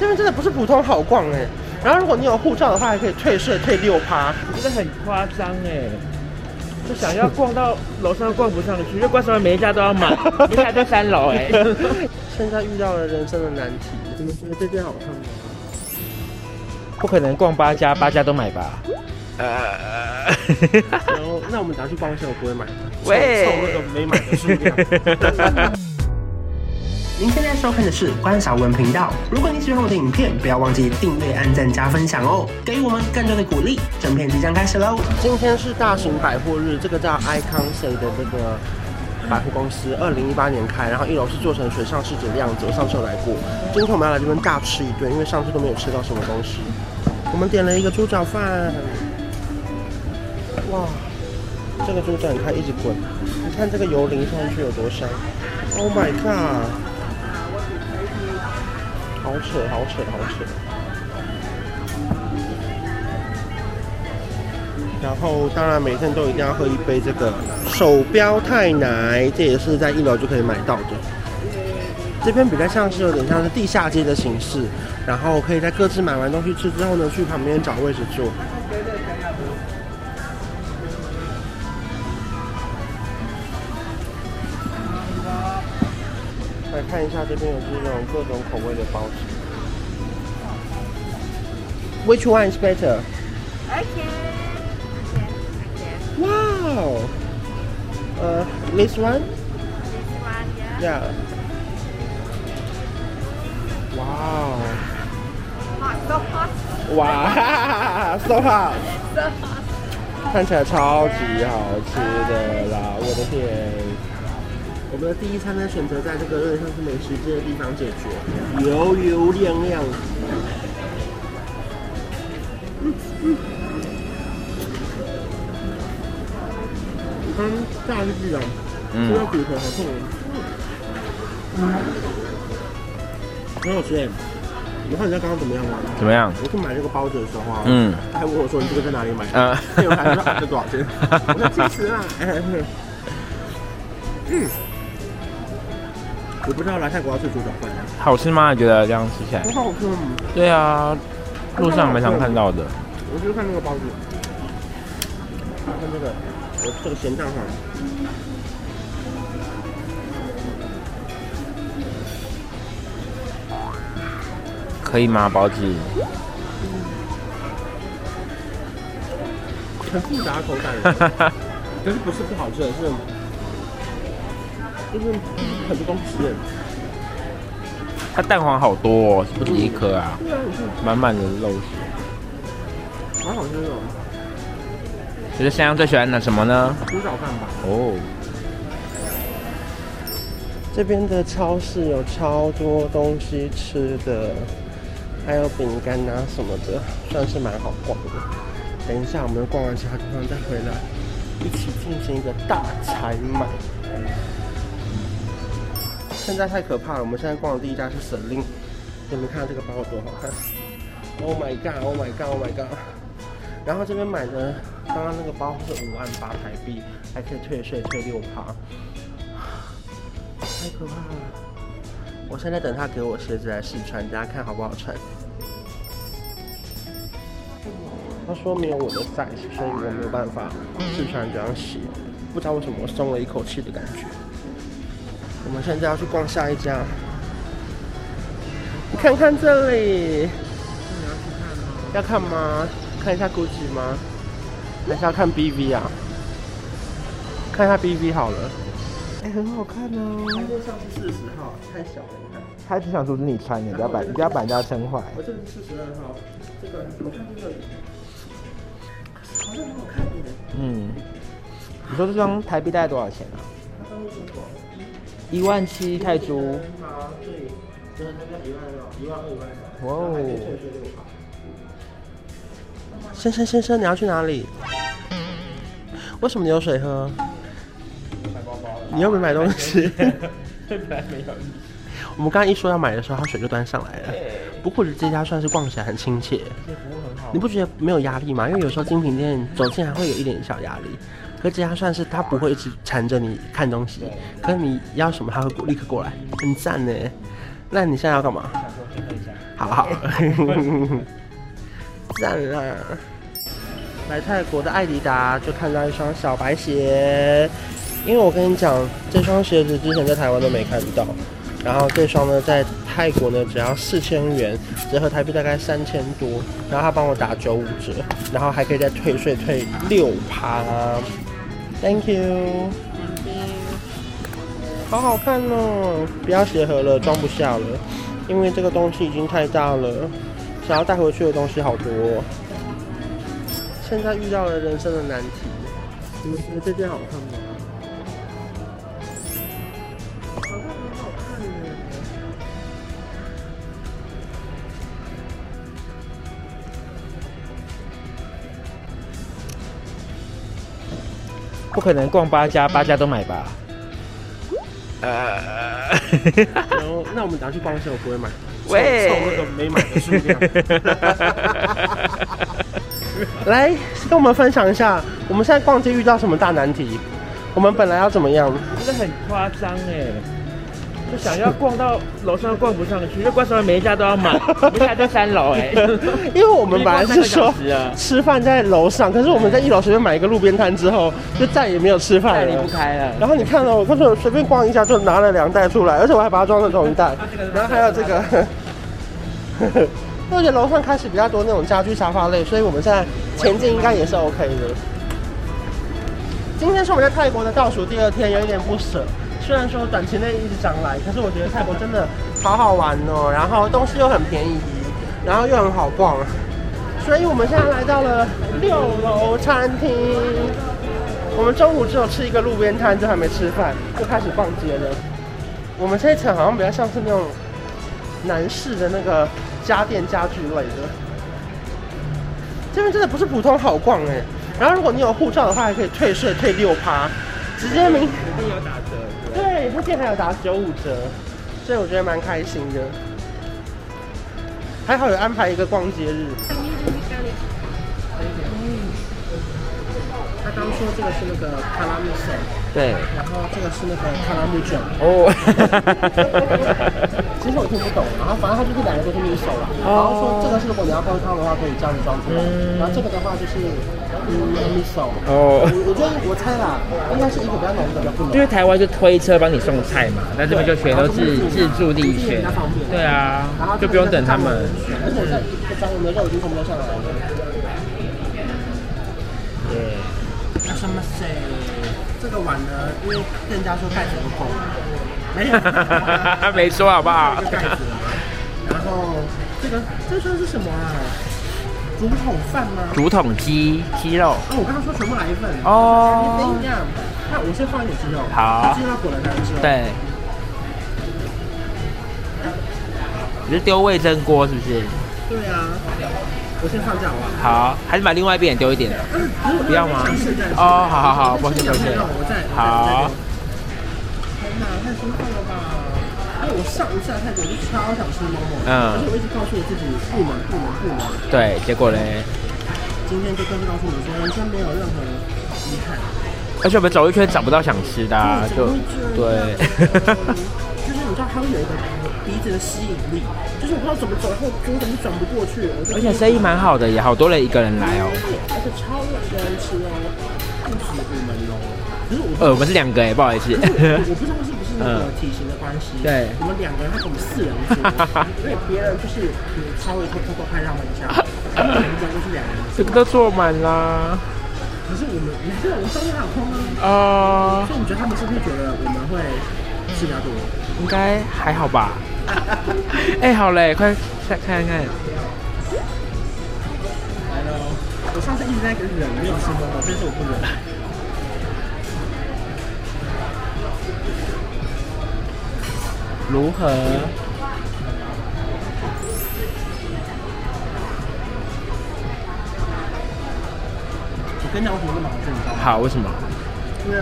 这边真的不是普通好逛哎。然后如果你有护照的话，还可以退税退六趴，真的很夸张哎。就想要逛到楼上逛不上去，就怪什么每一家都要买，一家在三楼哎。现在遇到了人生的难题，怎么觉得这件好看吗？不可能逛八家，八家都买吧？呃，然后那我们等下去逛一下，我不会买的。喂，凑那个没买的数量。您现在收看的是关韶文频道。如果你喜欢我的影片，不要忘记订阅、按赞、加分享哦，给予我们更多的鼓励。整片即将开始喽！今天是大型百货日，这个叫 Icon C 的这个百货公司，二零一八年开，然后一楼是做成水上世界的样子。我上次有来过，今天我们要来这边大吃一顿，因为上次都没有吃到什么东西。我们点了一个猪脚饭，哇，这个猪脚你看一直滚，你看这个油淋上去有多香！Oh my god！好扯，好扯，好扯。然后，当然每天都一定要喝一杯这个手标太奶，这也是在一楼就可以买到的。这边比较像是有点像是地下街的形式，然后可以在各自买完东西吃之后呢，去旁边找位置坐。来看一下这边有这种各种口味的包子。Which one is better? Okay. Wow. Uh, this one? This one, yeah. Yeah. Wow. Hot, so hot. Wow, so hot. So hot. 看起来超级好吃的啦！我的天。我们的第一餐呢，选择在这个有点像是美食街的地方解决，油油亮亮。嗯嗯。你看炸是这样，这个骨头好痛。嗯。很好吃哎！你看人家刚刚怎么样吗？怎么样？我去买这个包子的时候啊，嗯，他还问我说：“你这个在哪里买的？”嗯，还有还说：“这多少钱？” 我说：“七十啊。”嗯。我不知道来泰国要吃猪脚饭，好吃吗？你觉得这样吃起来？很好吃。对啊，路上蛮常看到的。我就看那个包子，看这个，我这个咸蛋黄，可以吗？包子？很复杂口感，但是不是不好吃，是。就是很多东西，它蛋黄好多哦，是不是一颗啊？对啊，满满的肉馅，蛮好吃的。其实香香最喜欢的什么呢？猪脚饭吧。哦。这边的超市有超多东西吃的，还有饼干啊什么的，算是蛮好逛的。等一下我们逛完其他地方再回来，一起进行一个大采买。现在太可怕了！我们现在逛的第一家是 Celine，你们看这个包有多好看！Oh my god！Oh my god！Oh my god！然后这边买的刚刚那个包是五万八台币，还可以退税退六趴，太可怕了！我现在等他给我鞋子来试穿，大家看好不好穿？他说没有我的 size，所以我没有办法试穿这双鞋。不知道为什么我松了一口气的感觉。我们现在要去逛下一家，你看看这里。你要去看吗？要看吗？看一下 Gucci 吗？还是要看 BV 啊？看一下 BV 好了。哎、欸，很好看哦。它这上是四十号，太小了，你看。他只想阻止你穿，你不要把你不要把人家撑坏。我这是四十二号，这个我看这个，好像很好看耶。嗯。你说这双台币大概多少钱啊？一万七泰铢。对，一万二，哇哦！先生先生，你要去哪里？为什么你有水喝？买包包了。你又没买东西。我们刚刚一说要买的时候，他水就端上来了。不过这家算是逛起来很亲切。你不觉得没有压力吗？因为有时候精品店走进还会有一点小压力。可这家算是他不会一直缠着你看东西，可是你要什么他会立刻过来，很赞呢。那你现在要干嘛？好好，赞啦！来泰国的艾迪达就看到一双小白鞋，因为我跟你讲，这双鞋子之前在台湾都没看到，然后这双呢在泰国呢只要四千元，折合台币大概三千多，然后他帮我打九五折，然后还可以再退税退六趴，Thank you，好好看哦，不要鞋盒了，装不下了。因为这个东西已经太大了，想要带回去的东西好多。现在遇到了人生的难题，你们觉得这件好看吗？不可能逛八家，八家都买吧？呃，然后那我们等下去逛一下，我不会买，喂，凑那个没买的数量。来，跟我们分享一下，我们现在逛街遇到什么大难题？我们本来要怎么样？真的很夸张哎。就想要逛到楼上逛不上去，就关上了每一家都要买。我们现在在三楼哎，因为我们本来是说 吃饭在楼上，可是我们在一楼随便买一个路边摊之后，就再也没有吃饭了，离不开了。然后你看到我刚才随便逛一下就拿了两袋出来，而且我还把它装成同一袋。然后还有这个，而且楼上开始比较多那种家居沙发类，所以我们现在前进应该也是 OK 的。今天是我们在泰国的倒数第二天，有一点不舍。虽然说短期内一直想来，可是我觉得泰国真的好好玩哦，然后东西又很便宜，然后又很好逛，所以我们现在来到了六楼餐厅。我们中午只有吃一个路边摊，就还没吃饭，就开始逛街了。我们这一层好像比较像是那种男士的那个家电家具类的。这边真的不是普通好逛哎，然后如果你有护照的话，还可以退税退六趴，直接明一定有打折。这件还有打九五折，所以我觉得蛮开心的。还好有安排一个逛街日。他刚说这个是那个卡拉木手，对，然后这个是那个卡拉木卷。哦，其实我听不懂，然后反正他就是两个都是米索了。然后说这个是如果你要煲汤的话，可以这样子装出来。然后这个的话就是。嗯，米手哦，我觉得我猜啦，应该是一个比较浓的，不浓。因为台湾就推车帮你送菜嘛，那这边就全都是自助力选，对啊，就不用等他们。而且在这张我们的肉已经全部都上来了。什么水？这个碗呢？因为店家说盖子不够，没有，没说好不好？盖子。然后这个这算是什么啊？竹筒饭吗？竹筒鸡鸡肉。哦，我刚刚说全部来一份。哦。等一下，那我先放一点鸡肉。好。鸡肉要滚了才能吃。对。你是丢味噌锅是不是？对啊。我先放这好不好？好，还是把另外一边也丢一点。不要吗？哦，好好好，抱歉抱歉。好。天哪，太兴奋了吧！因为我上一次来泰国就超想吃 Momo，嗯，而且我一直告诉我自己不能不能不能。对，结果嘞？今天就跟告诉你说，完全没有任何遗憾。而且我们走一圈找不到想吃的，就对。就是你知道它会有一个鼻子的吸引力，就是我不知道怎么走，然后我怎么转不过去。而且生意蛮好的，也好多人一个人来哦。而且超多人吃哦，不止我们哦。可是我呃，我们是两个哎，不好意思。我不知道是不是那个，体型的关系，对，我们两个人，他给我们四人桌，因为别人就是你稍微偷偷偷拍他们一下，他们两个都是两个人，这个都坐满啦。可是我们，你知道我们中间还有空吗？啊，所以你觉得他们是不是觉得我们会吃比较多？应该还好吧。哎，好嘞，快再看看。来喽，我上次一直在跟忍，没有吃东西，这次我不忍。如何？我跟你讲，为什么那么好？好，为什么？因为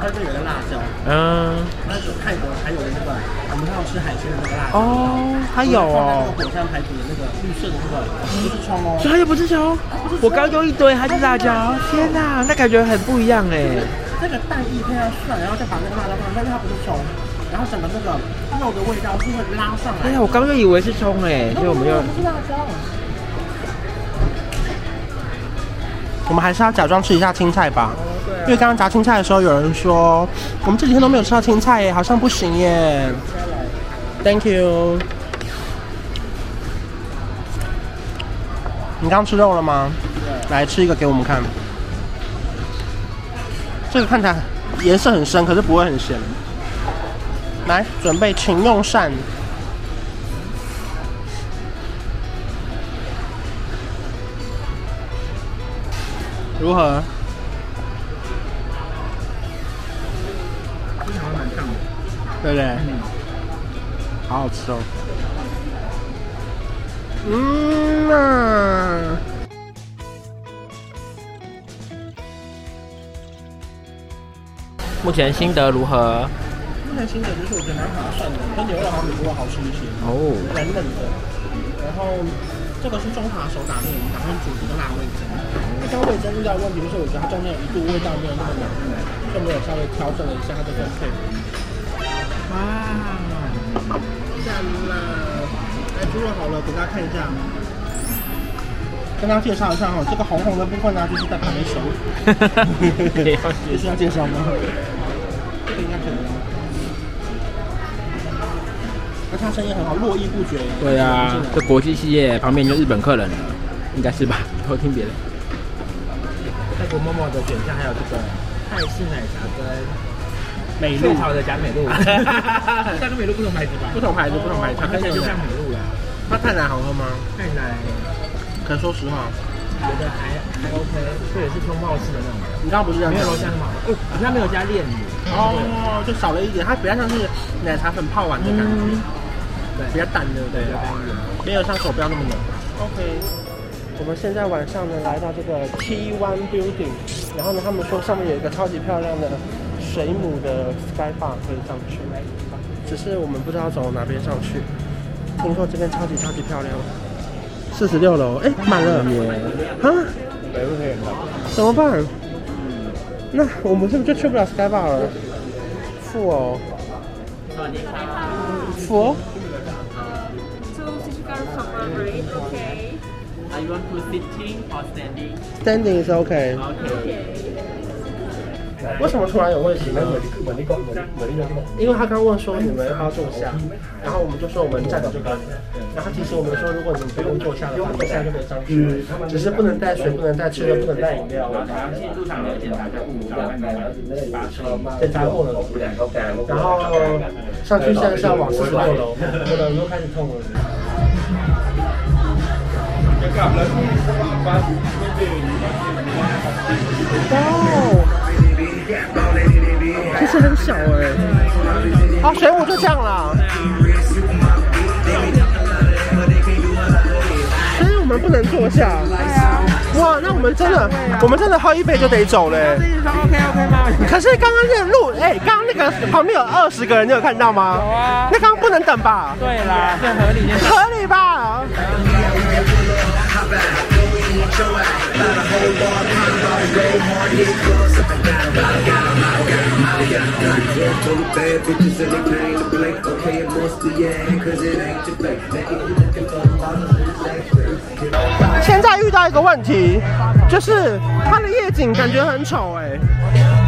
它这有个辣椒。嗯。那是泰国还有的那个，我们还有吃海鲜的那个辣椒。哦，还有哦。火山排骨的那个绿色的那个，不是葱哦。所以它又不是葱。我刚用一堆，它是辣椒。天哪，那感觉很不一样哎。那个蛋液配上蒜，然后再把那个辣椒放，但是它不是葱。然后整个那个肉的味道是会拉上来。哎呀，我刚刚以为是葱哎，所以我们要。不是辣椒。我们还是要假装吃一下青菜吧，因为刚刚炸青菜的时候，有人说我们这几天都没有吃到青菜耶，好像不行耶。Thank you。你刚吃肉了吗？来吃一个给我们看。这个看起来颜色很深，可是不会很咸。来，准备，请用膳。如何？对不对？嗯，好好吃哦。嗯啊。目前心得如何？目前心得就是我觉得蛮划算的，跟牛肉好比牛肉好吃一些。哦。软嫩的，然后这个是中华手打面，我们打算煮一个辣味噌。那刚味噌遇到问题就是，我觉得它中间有一度味道没有那么浓，就没有稍微调整了一下它这个配。哇，赞啦！哎，猪肉好了，给大家看一下。跟大家介绍一下哈，这个红红的部分呢，就是在旁边熟。也需要介绍吗？这个应该可以。而且它生意很好，络绎不绝。对啊，这国际企业旁边就日本客人了，应该是吧？偷听别人。泰国默默的选项还有这个泰式奶茶跟美露好的假美露。三个美露不同牌子吧？不同牌子，不同牌子。它看起来就像美露了。那泰奶好喝吗？泰奶。可说实话，觉得还还 OK，这也是冲泡式的那种。你刚刚不是这样？没有楼下那么好哦，好像没有加炼乳。哦，就少了一点，它比较像是奶茶粉泡完的感觉，嗯、对，比较淡的，对，比较淡一点，没有像手标那么浓。OK，我们现在晚上呢来到这个 T One Building，然后呢他们说上面有一个超级漂亮的水母的 Sky Bar 可以上去，只是我们不知道走哪边上去。听说这边超级超级漂亮。四十六楼，哎，满了，啊？怎么办？那我们是不是就去不了 Sky Bar 了？负哦，负哦。Standing is okay. 为什么突然有问题呢？因为他刚问说你们要不要坐下，然后我们就说我们站着就可以。然后其实我们说，如果你们不用坐下的话，现在就可以上去，只是不能带水，不能带吃的，不能带饮料。检查了。然后上去现在是要往四十六楼，我的耳朵开始痛了。哦。其实很小哎、欸，啊，水母就这样了，所以我们不能坐下。哇，那我们真的，我们真的喝一杯就得走嘞。OK OK 吗？可是刚刚那个路，哎，刚刚那个旁边有二十个人，你有看到吗？有啊。那刚刚不能等吧？对啦，这合理。合理吧？现在遇到一个问题，就是它的夜景感觉很丑哎，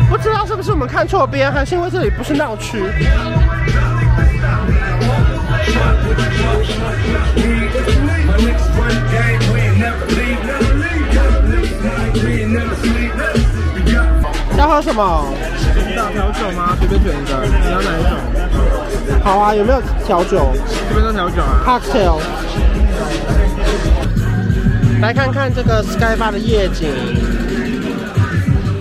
不知道是不是我们看错边，还是因为这里不是闹区。要喝什么？大调酒吗？随便选一个，你要哪一种？好啊，有没有调酒？这边都调酒啊。Cocktail。来看看这个 Sky Bar 的夜景，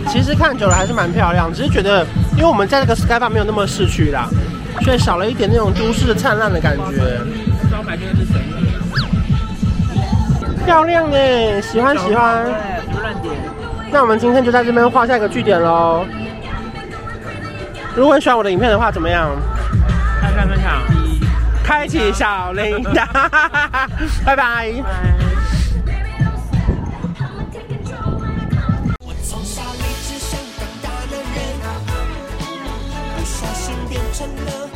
其实看久了还是蛮漂亮，只是觉得因为我们在这个 Sky Bar 没有那么市区啦，所以少了一点那种都市的灿烂的感觉。漂亮耶，喜欢喜欢。那我们今天就在这边画下一个句点喽。如果你喜欢我的影片的话，怎么样？按赞分享，开启小铃铛，拜拜。我从小立志想当大男人，不小心变成了